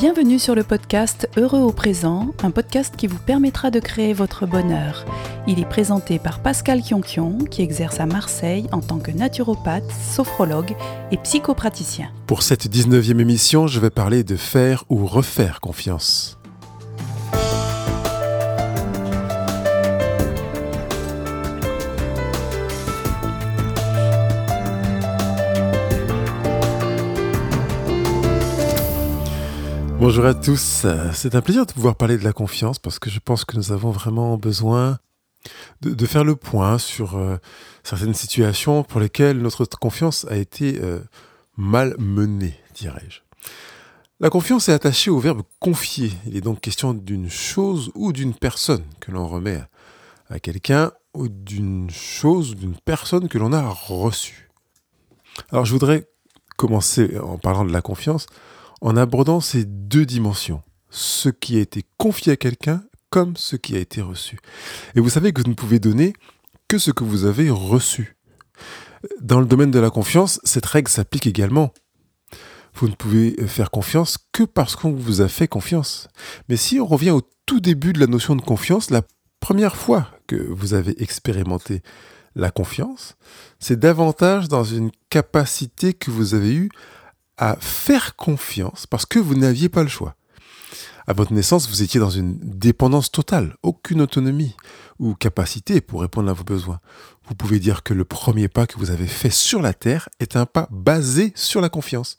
Bienvenue sur le podcast Heureux au présent, un podcast qui vous permettra de créer votre bonheur. Il est présenté par Pascal Kionkion, qui exerce à Marseille en tant que naturopathe, sophrologue et psychopraticien. Pour cette 19e émission, je vais parler de faire ou refaire confiance. Bonjour à tous, c'est un plaisir de pouvoir parler de la confiance parce que je pense que nous avons vraiment besoin de, faire le point sur euh, certaines situations pour lesquelles notre confiance a été euh, mal menée, dirais-je. La confiance est attachée au verbe confier. Il est donc question d'une chose ou d'une personne que l'on remet à quelqu'un ou d'une chose ou d'une personne que l'on a reçue. Alors je voudrais commencer en parlant de la confiance en abordant ces deux dimensions, ce qui a été confié à quelqu'un comme ce qui a été reçu. Et vous savez que vous ne pouvez donner que ce que vous avez reçu. Dans le domaine de la confiance, cette règle s'applique également. Vous ne pouvez faire confiance que parce qu'on vous a fait confiance. Mais si on revient au tout début de la notion de confiance, la première fois que vous avez expérimenté la confiance, c'est davantage dans une capacité que vous avez eue à faire confiance parce que vous n'aviez pas le choix. À votre naissance, vous étiez dans une dépendance totale, aucune autonomie ou capacité pour répondre à vos besoins. Vous pouvez dire que le premier pas que vous avez fait sur la terre est un pas basé sur la confiance.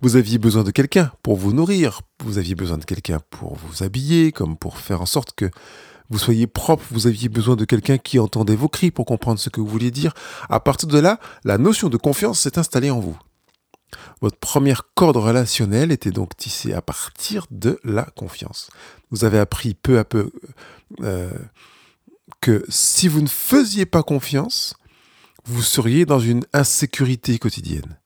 Vous aviez besoin de quelqu'un pour vous nourrir, vous aviez besoin de quelqu'un pour vous habiller, comme pour faire en sorte que vous soyez propre, vous aviez besoin de quelqu'un qui entendait vos cris pour comprendre ce que vous vouliez dire. À partir de là, la notion de confiance s'est installée en vous. Votre première corde relationnelle était donc tissée à partir de la confiance. Vous avez appris peu à peu euh, que si vous ne faisiez pas confiance, vous seriez dans une insécurité quotidienne.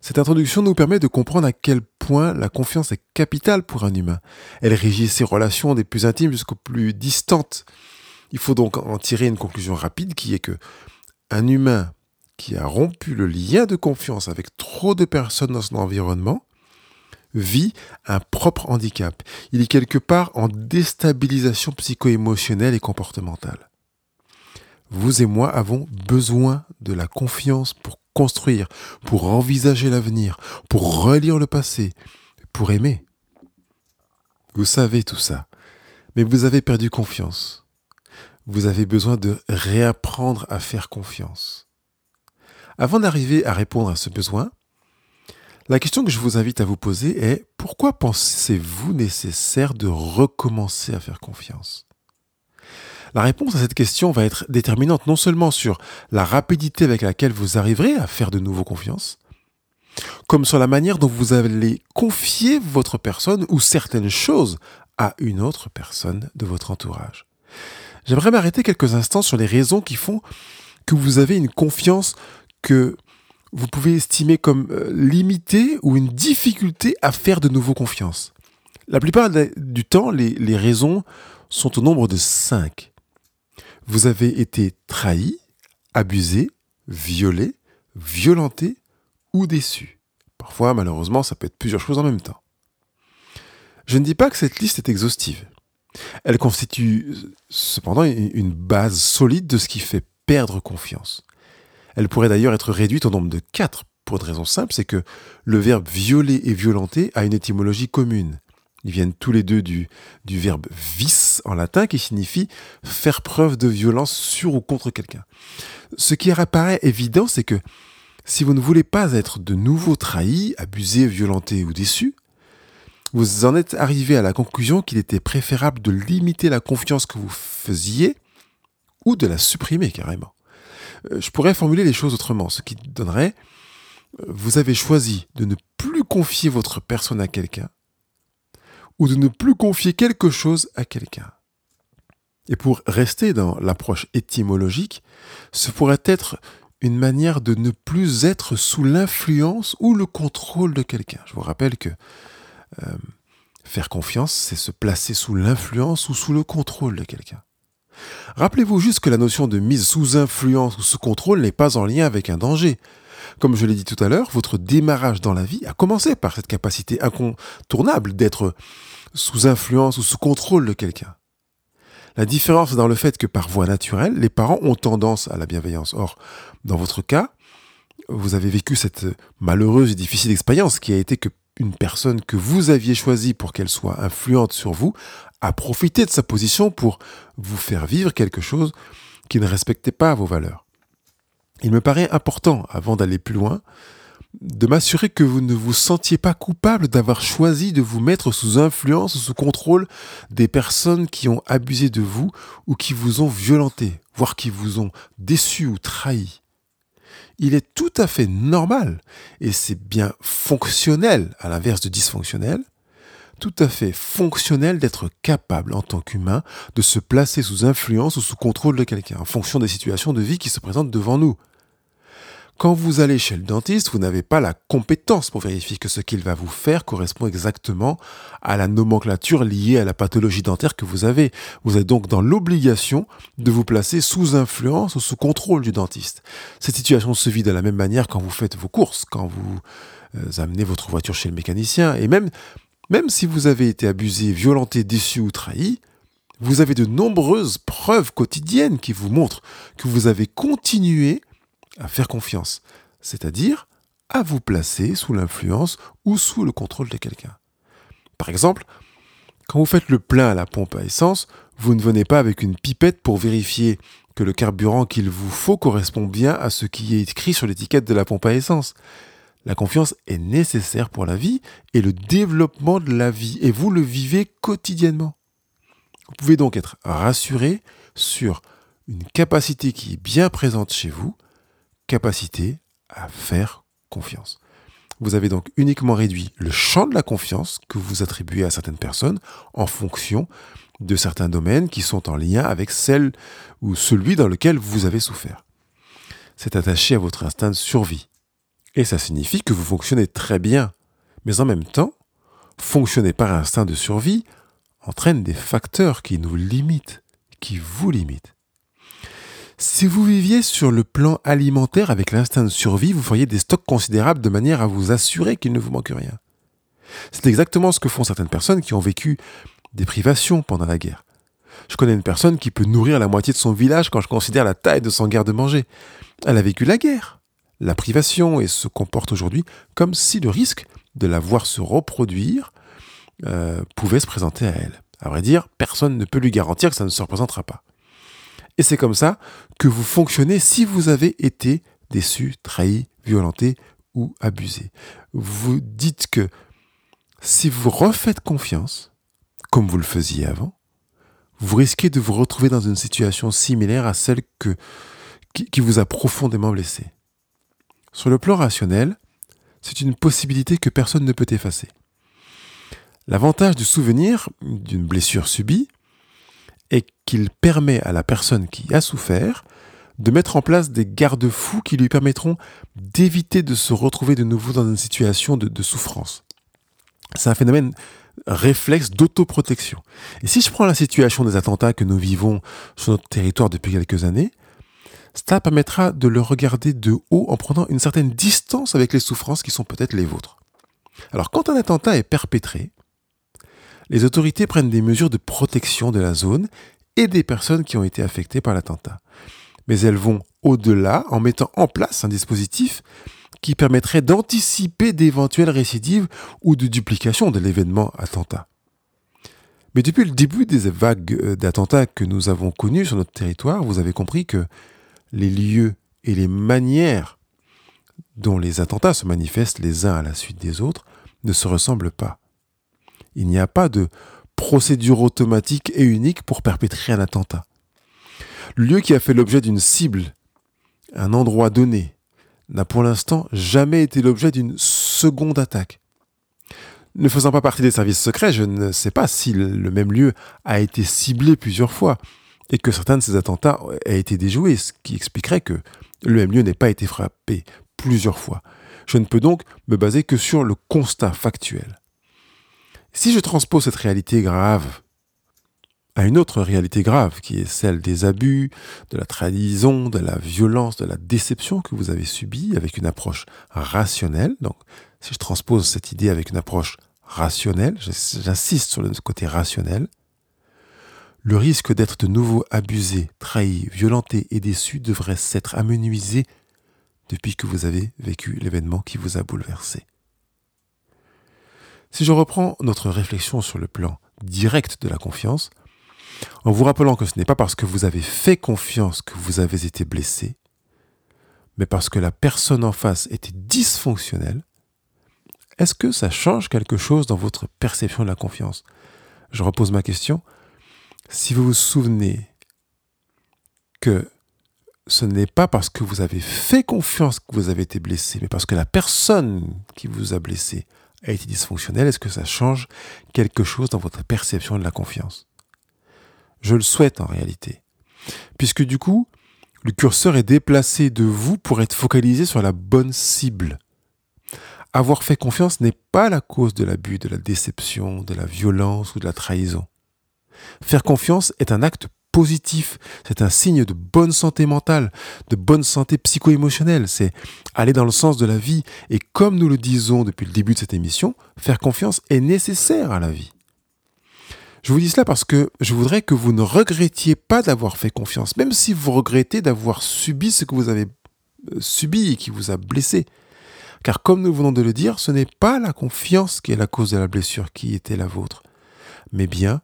Cette introduction nous permet de comprendre à quel point la confiance est capitale pour un humain. Elle régit ses relations des plus intimes jusqu'aux plus distantes. Il faut donc en tirer une conclusion rapide qui est que un humain qui a rompu le lien de confiance avec trop de personnes dans son environnement vit un propre handicap. Il est quelque part en déstabilisation psycho-émotionnelle et comportementale. Vous et moi avons besoin de la confiance pour construire, pour envisager l'avenir, pour relire le passé, pour aimer. Vous savez tout ça, mais vous avez perdu confiance. Vous avez besoin de réapprendre à faire confiance. Avant d'arriver à répondre à ce besoin, la question que je vous invite à vous poser est pourquoi pensez-vous nécessaire de recommencer à faire confiance? La réponse à cette question va être déterminante non seulement sur la rapidité avec laquelle vous arriverez à faire de nouveau confiance, comme sur la manière dont vous allez confier votre personne ou certaines choses à une autre personne de votre entourage. J'aimerais m'arrêter quelques instants sur les raisons qui font que vous avez une confiance que vous pouvez estimer comme euh, limité ou une difficulté à faire de nouveau confiance. La plupart du temps, les, raisons sont au nombre de cinq. Vous avez été trahi, abusé, violé, violenté ou déçu. Parfois, malheureusement, ça peut être plusieurs choses en même temps. Je ne dis pas que cette liste est exhaustive. Elle constitue cependant une base solide de ce qui fait perdre confiance. Elle pourrait d'ailleurs être réduite au nombre de quatre, pour une raison simple, c'est que le verbe violer et violenter a une étymologie commune. Ils viennent tous les deux du, du verbe vis en latin qui signifie faire preuve de violence sur ou contre quelqu'un. Ce qui apparaît évident, c'est que si vous ne voulez pas être de nouveau trahi, abusé, violenté ou déçu, vous en êtes arrivé à la conclusion qu'il était préférable de limiter la confiance que vous faisiez ou de la supprimer carrément. Euh, je pourrais formuler les choses autrement, ce qui donnerait, euh, vous avez choisi de ne plus confier votre personne à quelqu'un, ou de ne plus confier quelque chose à quelqu'un. Et pour rester dans l'approche étymologique, ce pourrait être une manière de ne plus être sous l'influence ou le contrôle de quelqu'un. Je vous rappelle que euh, faire confiance, c'est se placer sous l'influence ou sous le contrôle de quelqu'un. Rappelez-vous juste que la notion de mise sous influence ou sous contrôle n'est pas en lien avec un danger. Comme je l'ai dit tout à l'heure, votre démarrage dans la vie a commencé par cette capacité incontournable d'être sous influence ou sous contrôle de quelqu'un. La différence est dans le fait que par voie naturelle, les parents ont tendance à la bienveillance. Or, dans votre cas, vous avez vécu cette malheureuse et difficile expérience qui a été que une personne que vous aviez choisie pour qu'elle soit influente sur vous a profité de sa position pour vous faire vivre quelque chose qui ne respectait pas vos valeurs. Il me paraît important, avant d'aller plus loin, de m'assurer que vous ne vous sentiez pas coupable d'avoir choisi de vous mettre sous influence ou sous contrôle des personnes qui ont abusé de vous ou qui vous ont violenté, voire qui vous ont déçu ou trahi. Il est tout à fait normal, et c'est bien fonctionnel à l'inverse de dysfonctionnel, tout à fait fonctionnel d'être capable en tant qu'humain de se placer sous influence ou sous contrôle de quelqu'un en fonction des situations de vie qui se présentent devant nous. Quand vous allez chez le dentiste, vous n'avez pas la compétence pour vérifier que ce qu'il va vous faire correspond exactement à la nomenclature liée à la pathologie dentaire que vous avez. Vous êtes donc dans l'obligation de vous placer sous influence ou sous contrôle du dentiste. Cette situation se vit de la même manière quand vous faites vos courses, quand vous euh, amenez votre voiture chez le mécanicien, et même, même si vous avez été abusé, violenté, déçu ou trahi, vous avez de nombreuses preuves quotidiennes qui vous montrent que vous avez continué à faire confiance, c'est-à-dire à vous placer sous l'influence ou sous le contrôle de quelqu'un. Par exemple, quand vous faites le plein à la pompe à essence, vous ne venez pas avec une pipette pour vérifier que le carburant qu'il vous faut correspond bien à ce qui est écrit sur l'étiquette de la pompe à essence. La confiance est nécessaire pour la vie et le développement de la vie, et vous le vivez quotidiennement. Vous pouvez donc être rassuré sur une capacité qui est bien présente chez vous capacité à faire confiance. Vous avez donc uniquement réduit le champ de la confiance que vous attribuez à certaines personnes en fonction de certains domaines qui sont en lien avec celle ou celui dans lequel vous avez souffert. C'est attaché à votre instinct de survie. Et ça signifie que vous fonctionnez très bien. Mais en même temps, fonctionner par instinct de survie entraîne des facteurs qui nous limitent, qui vous limitent. Si vous viviez sur le plan alimentaire avec l'instinct de survie, vous feriez des stocks considérables de manière à vous assurer qu'il ne vous manque rien. C'est exactement ce que font certaines personnes qui ont vécu des privations pendant la guerre. Je connais une personne qui peut nourrir la moitié de son village quand je considère la taille de son garde-manger. Elle a vécu la guerre, la privation et se comporte aujourd'hui comme si le risque de la voir se reproduire euh, pouvait se présenter à elle. À vrai dire, personne ne peut lui garantir que ça ne se représentera pas. Et c'est comme ça que vous fonctionnez si vous avez été déçu, trahi, violenté ou abusé. Vous dites que si vous refaites confiance, comme vous le faisiez avant, vous risquez de vous retrouver dans une situation similaire à celle qui vous a profondément blessé. Sur le plan rationnel, c'est une possibilité que personne ne peut effacer. L'avantage du souvenir d'une blessure subie, et qu'il permet à la personne qui a souffert de mettre en place des garde-fous qui lui permettront d'éviter de se retrouver de nouveau dans une situation de, souffrance. C'est un phénomène réflexe d'autoprotection. Et si je prends la situation des attentats que nous vivons sur notre territoire depuis quelques années, cela permettra de le regarder de haut en prenant une certaine distance avec les souffrances qui sont peut-être les vôtres. Alors quand un attentat est perpétré, les autorités prennent des mesures de protection de la zone et des personnes qui ont été affectées par l'attentat. Mais elles vont au-delà en mettant en place un dispositif qui permettrait d'anticiper d'éventuelles récidives ou de duplication de l'événement attentat. Mais depuis le début des vagues euh, d'attentats que nous avons connus sur notre territoire, vous avez compris que les lieux et les manières dont les attentats se manifestent les uns à la suite des autres ne se ressemblent pas. Il n'y a pas de procédure automatique et unique pour perpétrer un attentat. Le lieu qui a fait l'objet d'une cible, un endroit donné, n'a pour l'instant jamais été l'objet d'une seconde attaque. Ne faisant pas partie des services secrets, je ne sais pas si le même lieu a été ciblé plusieurs fois et que certains de ces attentats aient été déjoués, ce qui expliquerait que le même lieu n'ait pas été frappé plusieurs fois. Je ne peux donc me baser que sur le constat factuel. Si je transpose cette réalité grave à une autre réalité grave, qui est celle des abus, de la trahison, de la violence, de la déception que vous avez subie avec une approche rationnelle. Donc, si je transpose cette idée avec une approche rationnelle, j'insiste sur le côté rationnel, le risque d'être de nouveau abusé, trahi, violenté et déçu devrait s'être amenuisé depuis que vous avez vécu l'événement qui vous a bouleversé. Si je reprends notre réflexion sur le plan direct de la confiance, en vous rappelant que ce n'est pas parce que vous avez fait confiance que vous avez été blessé, mais parce que la personne en face était dysfonctionnelle, est-ce que ça change quelque chose dans votre perception de la confiance? Je repose ma question. Si vous vous souvenez que ce n'est pas parce que vous avez fait confiance que vous avez été blessé, mais parce que la personne qui vous a blessé a été dysfonctionnelle, est-ce que ça change quelque chose dans votre perception de la confiance? Je le souhaite en réalité. Puisque du coup, le curseur est déplacé de vous pour être focalisé sur la bonne cible. Avoir fait confiance n'est pas la cause de l'abus, de la déception, de la violence ou de la trahison. Faire confiance est un acte positif, c'est un signe de bonne santé mentale, de bonne santé psycho-émotionnelle, c'est aller dans le sens de la vie. Et comme nous le disons depuis le début de cette émission, faire confiance est nécessaire à la vie. Je vous dis cela parce que je voudrais que vous ne regrettiez pas d'avoir fait confiance, même si vous regrettez d'avoir subi ce que vous avez euh, subi et qui vous a blessé. Car comme nous venons de le dire, ce n'est pas la confiance qui est la cause de la blessure qui était la vôtre, mais bien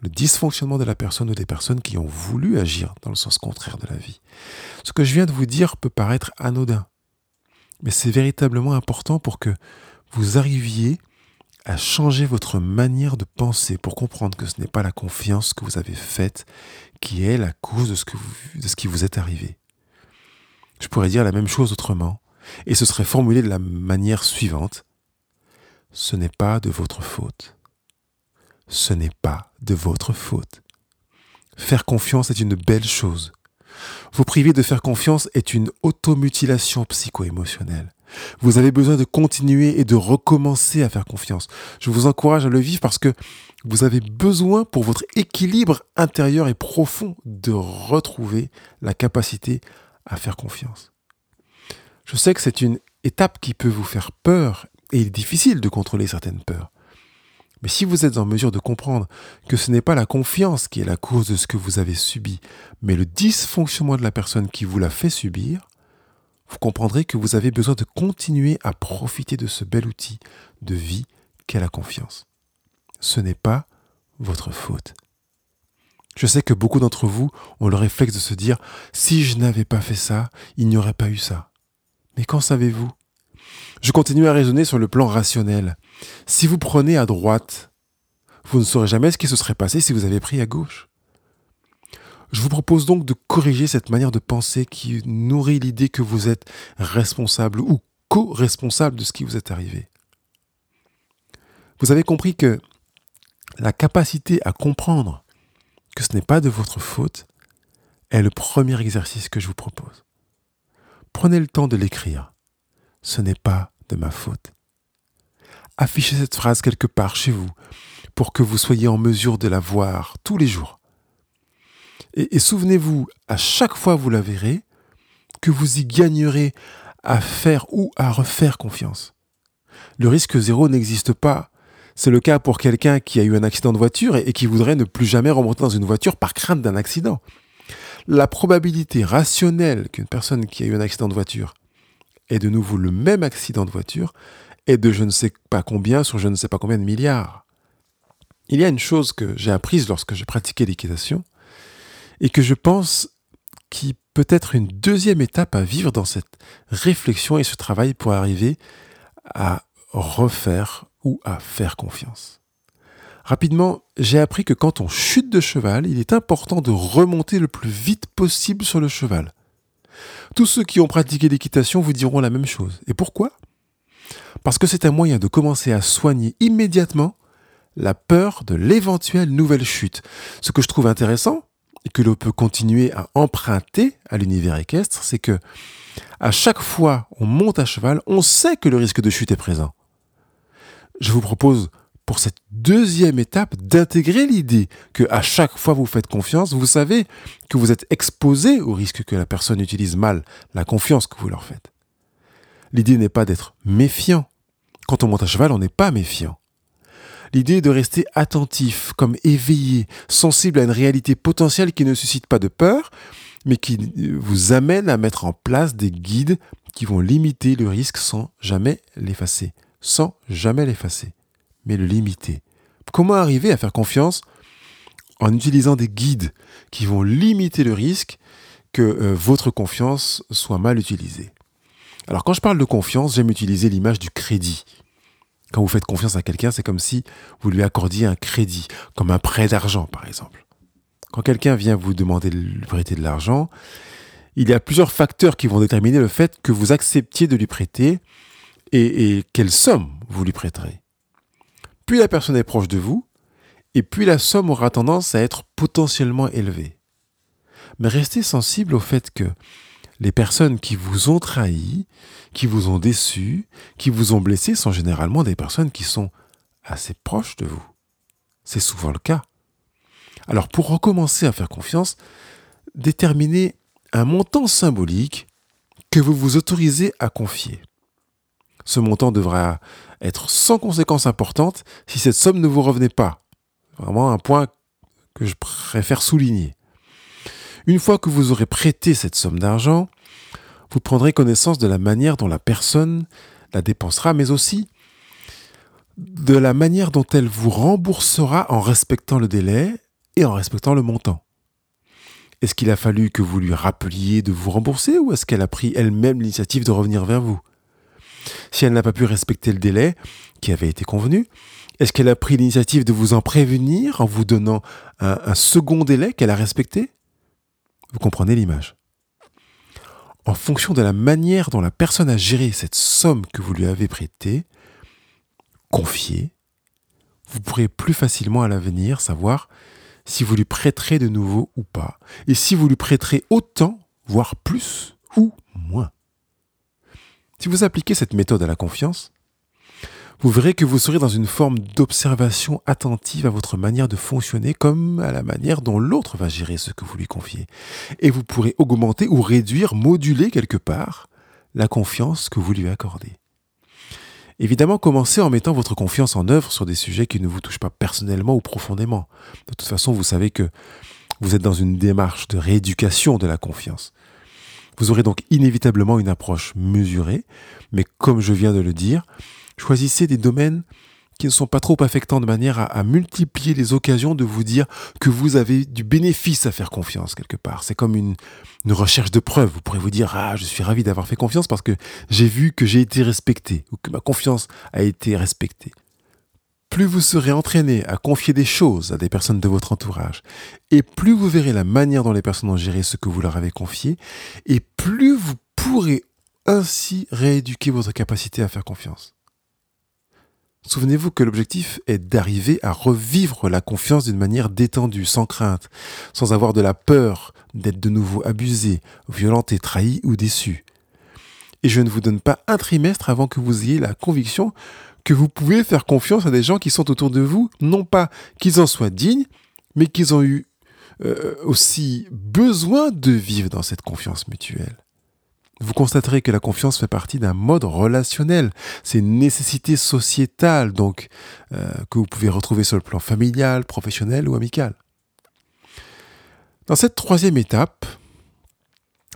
le dysfonctionnement de la personne ou des personnes qui ont voulu agir dans le sens contraire de la vie. Ce que je viens de vous dire peut paraître anodin, mais c'est véritablement important pour que vous arriviez à changer votre manière de penser pour comprendre que ce n'est pas la confiance que vous avez faite qui est la cause de ce, que de ce qui vous est arrivé. Je pourrais dire la même chose autrement, et ce serait formulé de la manière suivante. Ce n'est pas de votre faute ce n'est pas de votre faute. Faire confiance est une belle chose. Vous priver de faire confiance est une automutilation psycho-émotionnelle. Vous avez besoin de continuer et de recommencer à faire confiance. Je vous encourage à le vivre parce que vous avez besoin pour votre équilibre intérieur et profond de retrouver la capacité à faire confiance. Je sais que c'est une étape qui peut vous faire peur et il est difficile de contrôler certaines peurs. Mais si vous êtes en mesure de comprendre que ce n'est pas la confiance qui est la cause de ce que vous avez subi, mais le dysfonctionnement de la personne qui vous l'a fait subir, vous comprendrez que vous avez besoin de continuer à profiter de ce bel outil de vie qu'est la confiance. Ce n'est pas votre faute. Je sais que beaucoup d'entre vous ont le réflexe de se dire si je n'avais pas fait ça, il n'y aurait pas eu ça. Mais qu'en savez-vous? Je continue à raisonner sur le plan rationnel. Si vous prenez à droite, vous ne saurez jamais ce qui se serait passé si vous avez pris à gauche. Je vous propose donc de corriger cette manière de penser qui nourrit l'idée que vous êtes responsable ou co-responsable de ce qui vous est arrivé. Vous avez compris que la capacité à comprendre que ce n'est pas de votre faute est le premier exercice que je vous propose. Prenez le temps de l'écrire. Ce n'est pas de ma faute affichez cette phrase quelque part chez vous pour que vous soyez en mesure de la voir tous les jours. Et, souvenez-vous, à chaque fois vous la verrez, que vous y gagnerez à faire ou à refaire confiance. Le risque zéro n'existe pas. C'est le cas pour quelqu'un qui a eu un accident de voiture et qui voudrait ne plus jamais remonter dans une voiture par crainte d'un accident. La probabilité rationnelle qu'une personne qui a eu un accident de voiture ait de nouveau le même accident de voiture et de je ne sais pas combien sur je ne sais pas combien de milliards. Il y a une chose que j'ai apprise lorsque j'ai pratiqué l'équitation et que je pense qui peut être une deuxième étape à vivre dans cette réflexion et ce travail pour arriver à refaire ou à faire confiance. Rapidement, j'ai appris que quand on chute de cheval, il est important de remonter le plus vite possible sur le cheval. Tous ceux qui ont pratiqué l'équitation vous diront la même chose. Et pourquoi? Parce que c'est un moyen de commencer à soigner immédiatement la peur de l'éventuelle nouvelle chute. Ce que je trouve intéressant et que l'on peut continuer à emprunter à l'univers équestre, c'est que à chaque fois on monte à cheval, on sait que le risque de chute est présent. Je vous propose pour cette deuxième étape d'intégrer l'idée que à chaque fois vous faites confiance, vous savez que vous êtes exposé au risque que la personne utilise mal la confiance que vous leur faites. L'idée n'est pas d'être méfiant. Quand on monte à cheval, on n'est pas méfiant. L'idée est de rester attentif, comme éveillé, sensible à une réalité potentielle qui ne suscite pas de peur, mais qui vous amène à mettre en place des guides qui vont limiter le risque sans jamais l'effacer. Sans jamais l'effacer, mais le limiter. Comment arriver à faire confiance en utilisant des guides qui vont limiter le risque que euh, votre confiance soit mal utilisée? Alors quand je parle de confiance, j'aime utiliser l'image du crédit. Quand vous faites confiance à quelqu'un, c'est comme si vous lui accordiez un crédit, comme un prêt d'argent par exemple. Quand quelqu'un vient vous demander de lui prêter de l'argent, il y a plusieurs facteurs qui vont déterminer le fait que vous acceptiez de lui prêter et, quelle somme vous lui prêterez. Plus la personne est proche de vous, et puis la somme aura tendance à être potentiellement élevée. Mais restez sensible au fait que les personnes qui vous ont trahi, qui vous ont déçu, qui vous ont blessé sont généralement des personnes qui sont assez proches de vous. C'est souvent le cas. Alors pour recommencer à faire confiance, déterminez un montant symbolique que vous vous autorisez à confier. Ce montant devra être sans conséquence importante si cette somme ne vous revenait pas. Vraiment un point que je préfère souligner. Une fois que vous aurez prêté cette somme d'argent, vous prendrez connaissance de la manière dont la personne la dépensera, mais aussi de la manière dont elle vous remboursera en respectant le délai et en respectant le montant. Est-ce qu'il a fallu que vous lui rappeliez de vous rembourser ou est-ce qu'elle a pris elle-même l'initiative de revenir vers vous? Si elle n'a pas pu respecter le délai qui avait été convenu, est-ce qu'elle a pris l'initiative de vous en prévenir en vous donnant un, second délai qu'elle a respecté? Vous comprenez l'image. En fonction de la manière dont la personne a géré cette somme que vous lui avez prêtée, confiée, vous pourrez plus facilement à l'avenir savoir si vous lui prêterez de nouveau ou pas, et si vous lui prêterez autant, voire plus ou moins. Si vous appliquez cette méthode à la confiance, vous verrez que vous serez dans une forme d'observation attentive à votre manière de fonctionner comme à la manière dont l'autre va gérer ce que vous lui confiez. Et vous pourrez augmenter ou réduire, moduler quelque part la confiance que vous lui accordez. Évidemment, commencez en mettant votre confiance en œuvre sur des sujets qui ne vous touchent pas personnellement ou profondément. De toute façon, vous savez que vous êtes dans une démarche de rééducation de la confiance. Vous aurez donc inévitablement une approche mesurée, mais comme je viens de le dire, choisissez des domaines qui ne sont pas trop affectants de manière à, multiplier les occasions de vous dire que vous avez du bénéfice à faire confiance quelque part. C'est comme une, recherche de preuves. Vous pourrez vous dire, ah, je suis ravi d'avoir fait confiance parce que j'ai vu que j'ai été respecté ou que ma confiance a été respectée. Plus vous serez entraîné à confier des choses à des personnes de votre entourage, et plus vous verrez la manière dont les personnes ont géré ce que vous leur avez confié, et plus vous pourrez ainsi rééduquer votre capacité à faire confiance. Souvenez-vous que l'objectif est d'arriver à revivre la confiance d'une manière détendue, sans crainte, sans avoir de la peur d'être de nouveau abusé, violenté, trahi ou déçu. Et je ne vous donne pas un trimestre avant que vous ayez la conviction que vous pouvez faire confiance à des gens qui sont autour de vous, non pas qu'ils en soient dignes, mais qu'ils ont eu euh, aussi besoin de vivre dans cette confiance mutuelle. Vous constaterez que la confiance fait partie d'un mode relationnel. C'est une nécessité sociétale, donc, euh, que vous pouvez retrouver sur le plan familial, professionnel ou amical. Dans cette troisième étape,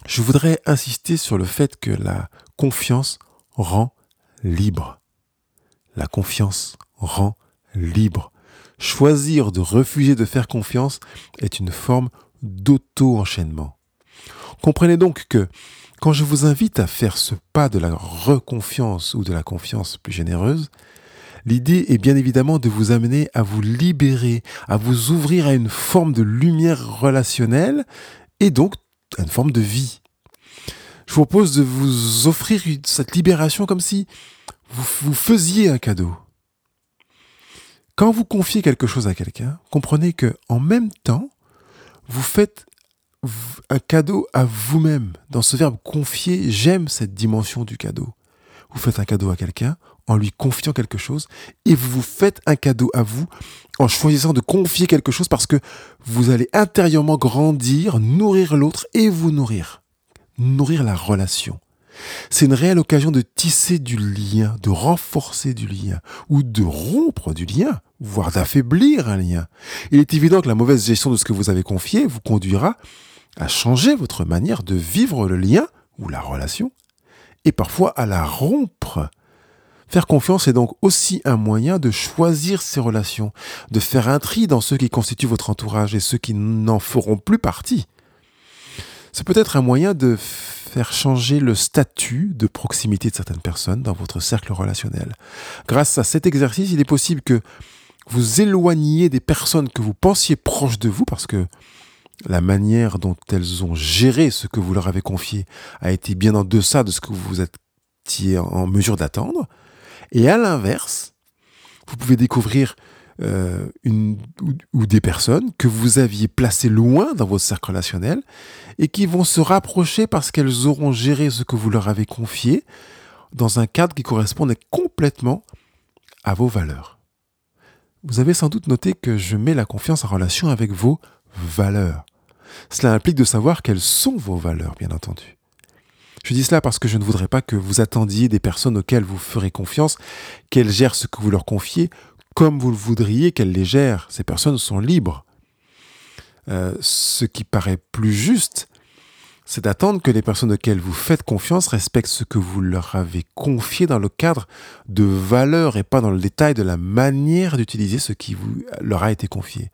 je voudrais insister sur le fait que la confiance rend libre. La confiance rend libre. Choisir de refuser de faire confiance est une forme d'auto-enchaînement. Comprenez donc que quand je vous invite à faire ce pas de la reconfiance ou de la confiance plus généreuse, l'idée est bien évidemment de vous amener à vous libérer, à vous ouvrir à une forme de lumière relationnelle et donc à une forme de vie. Je vous propose de vous offrir cette libération comme si vous, faisiez un cadeau. Quand vous confiez quelque chose à quelqu'un, comprenez que en même temps, vous faites un cadeau à vous-même. Dans ce verbe confier, j'aime cette dimension du cadeau. Vous faites un cadeau à quelqu'un en lui confiant quelque chose et vous vous faites un cadeau à vous en choisissant de confier quelque chose parce que vous allez intérieurement grandir, nourrir l'autre et vous nourrir. Nourrir la relation. C'est une réelle occasion de tisser du lien, de renforcer du lien, ou de rompre du lien, voire d'affaiblir un lien. Il est évident que la mauvaise gestion de ce que vous avez confié vous conduira à changer votre manière de vivre le lien ou la relation, et parfois à la rompre. Faire confiance est donc aussi un moyen de choisir ses relations, de faire un tri dans ceux qui constituent votre entourage et ceux qui n'en feront plus partie. C'est peut-être un moyen de faire changer le statut de proximité de certaines personnes dans votre cercle relationnel. Grâce à cet exercice, il est possible que vous éloigniez des personnes que vous pensiez proches de vous parce que la manière dont elles ont géré ce que vous leur avez confié a été bien en deçà de ce que vous étiez en mesure d'attendre. Et à l'inverse, vous pouvez découvrir euh, une, ou, des personnes que vous aviez placées loin dans votre cercle relationnel et qui vont se rapprocher parce qu'elles auront géré ce que vous leur avez confié dans un cadre qui correspondait complètement à vos valeurs. Vous avez sans doute noté que je mets la confiance en relation avec vos valeurs. Cela implique de savoir quelles sont vos valeurs, bien entendu. Je dis cela parce que je ne voudrais pas que vous attendiez des personnes auxquelles vous ferez confiance, qu'elles gèrent ce que vous leur confiez comme vous le voudriez qu'elle les gère. Ces personnes sont libres. Euh, ce qui paraît plus juste, c'est d'attendre que les personnes auxquelles vous faites confiance respectent ce que vous leur avez confié dans le cadre de valeurs et pas dans le détail de la manière d'utiliser ce qui vous, leur a été confié.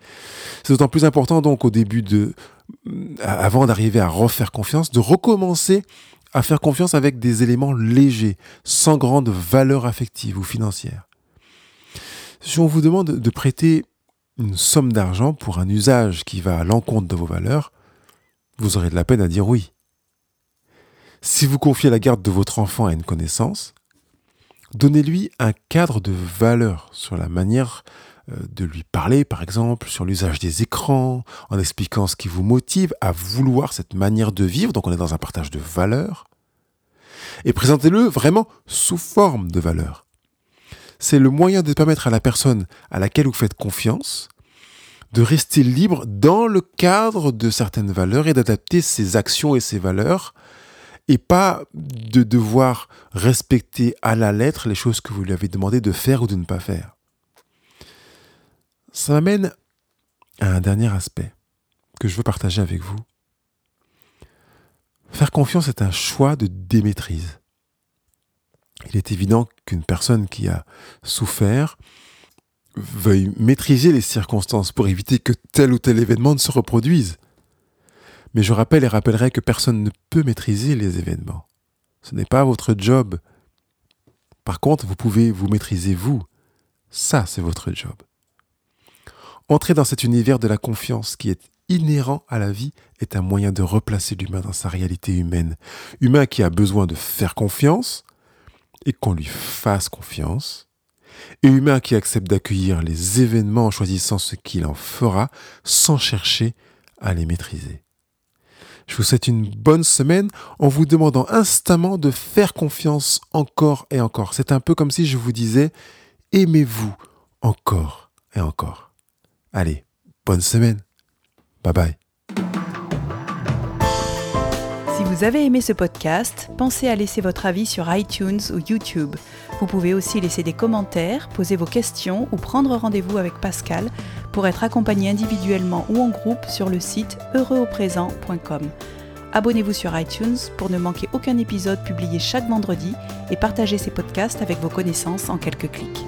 C'est d'autant plus important donc au début de, euh, avant d'arriver à refaire confiance, de recommencer à faire confiance avec des éléments légers, sans grande valeur affective ou financière. Si on vous demande de prêter une somme d'argent pour un usage qui va à l'encontre de vos valeurs, vous aurez de la peine à dire oui. Si vous confiez la garde de votre enfant à une connaissance, donnez-lui un cadre de valeurs sur la manière euh, de lui parler, par exemple, sur l'usage des écrans, en expliquant ce qui vous motive à vouloir cette manière de vivre, donc on est dans un partage de valeurs, et présentez-le vraiment sous forme de valeurs c'est le moyen de permettre à la personne à laquelle vous faites confiance de rester libre dans le cadre de certaines valeurs et d'adapter ses actions et ses valeurs et pas de devoir respecter à la lettre les choses que vous lui avez demandé de faire ou de ne pas faire. Ça m'amène à un dernier aspect que je veux partager avec vous. Faire confiance est un choix de démaîtrise il est évident qu'une personne qui a souffert veuille maîtriser les circonstances pour éviter que tel ou tel événement ne se reproduise. Mais je rappelle et rappellerai que personne ne peut maîtriser les événements. Ce n'est pas votre job. Par contre, vous pouvez vous maîtriser vous. Ça, c'est votre job. Entrer dans cet univers de la confiance qui est inhérent à la vie est un moyen de replacer l'humain dans sa réalité humaine. Humain qui a besoin de faire confiance, et qu'on lui fasse confiance, et humain qui accepte d'accueillir les événements en choisissant ce qu'il en fera sans chercher à les maîtriser. Je vous souhaite une bonne semaine en vous demandant instamment de faire confiance encore et encore. C'est un peu comme si je vous disais aimez-vous encore et encore. Allez, bonne semaine. Bye bye. Vous avez aimé ce podcast, pensez à laisser votre avis sur iTunes ou YouTube. Vous pouvez aussi laisser des commentaires, poser vos questions ou prendre rendez-vous avec Pascal pour être accompagné individuellement ou en groupe sur le site heureuxauprésent.com. Abonnez-vous sur iTunes pour ne manquer aucun épisode publié chaque vendredi et partagez ces podcasts avec vos connaissances en quelques clics.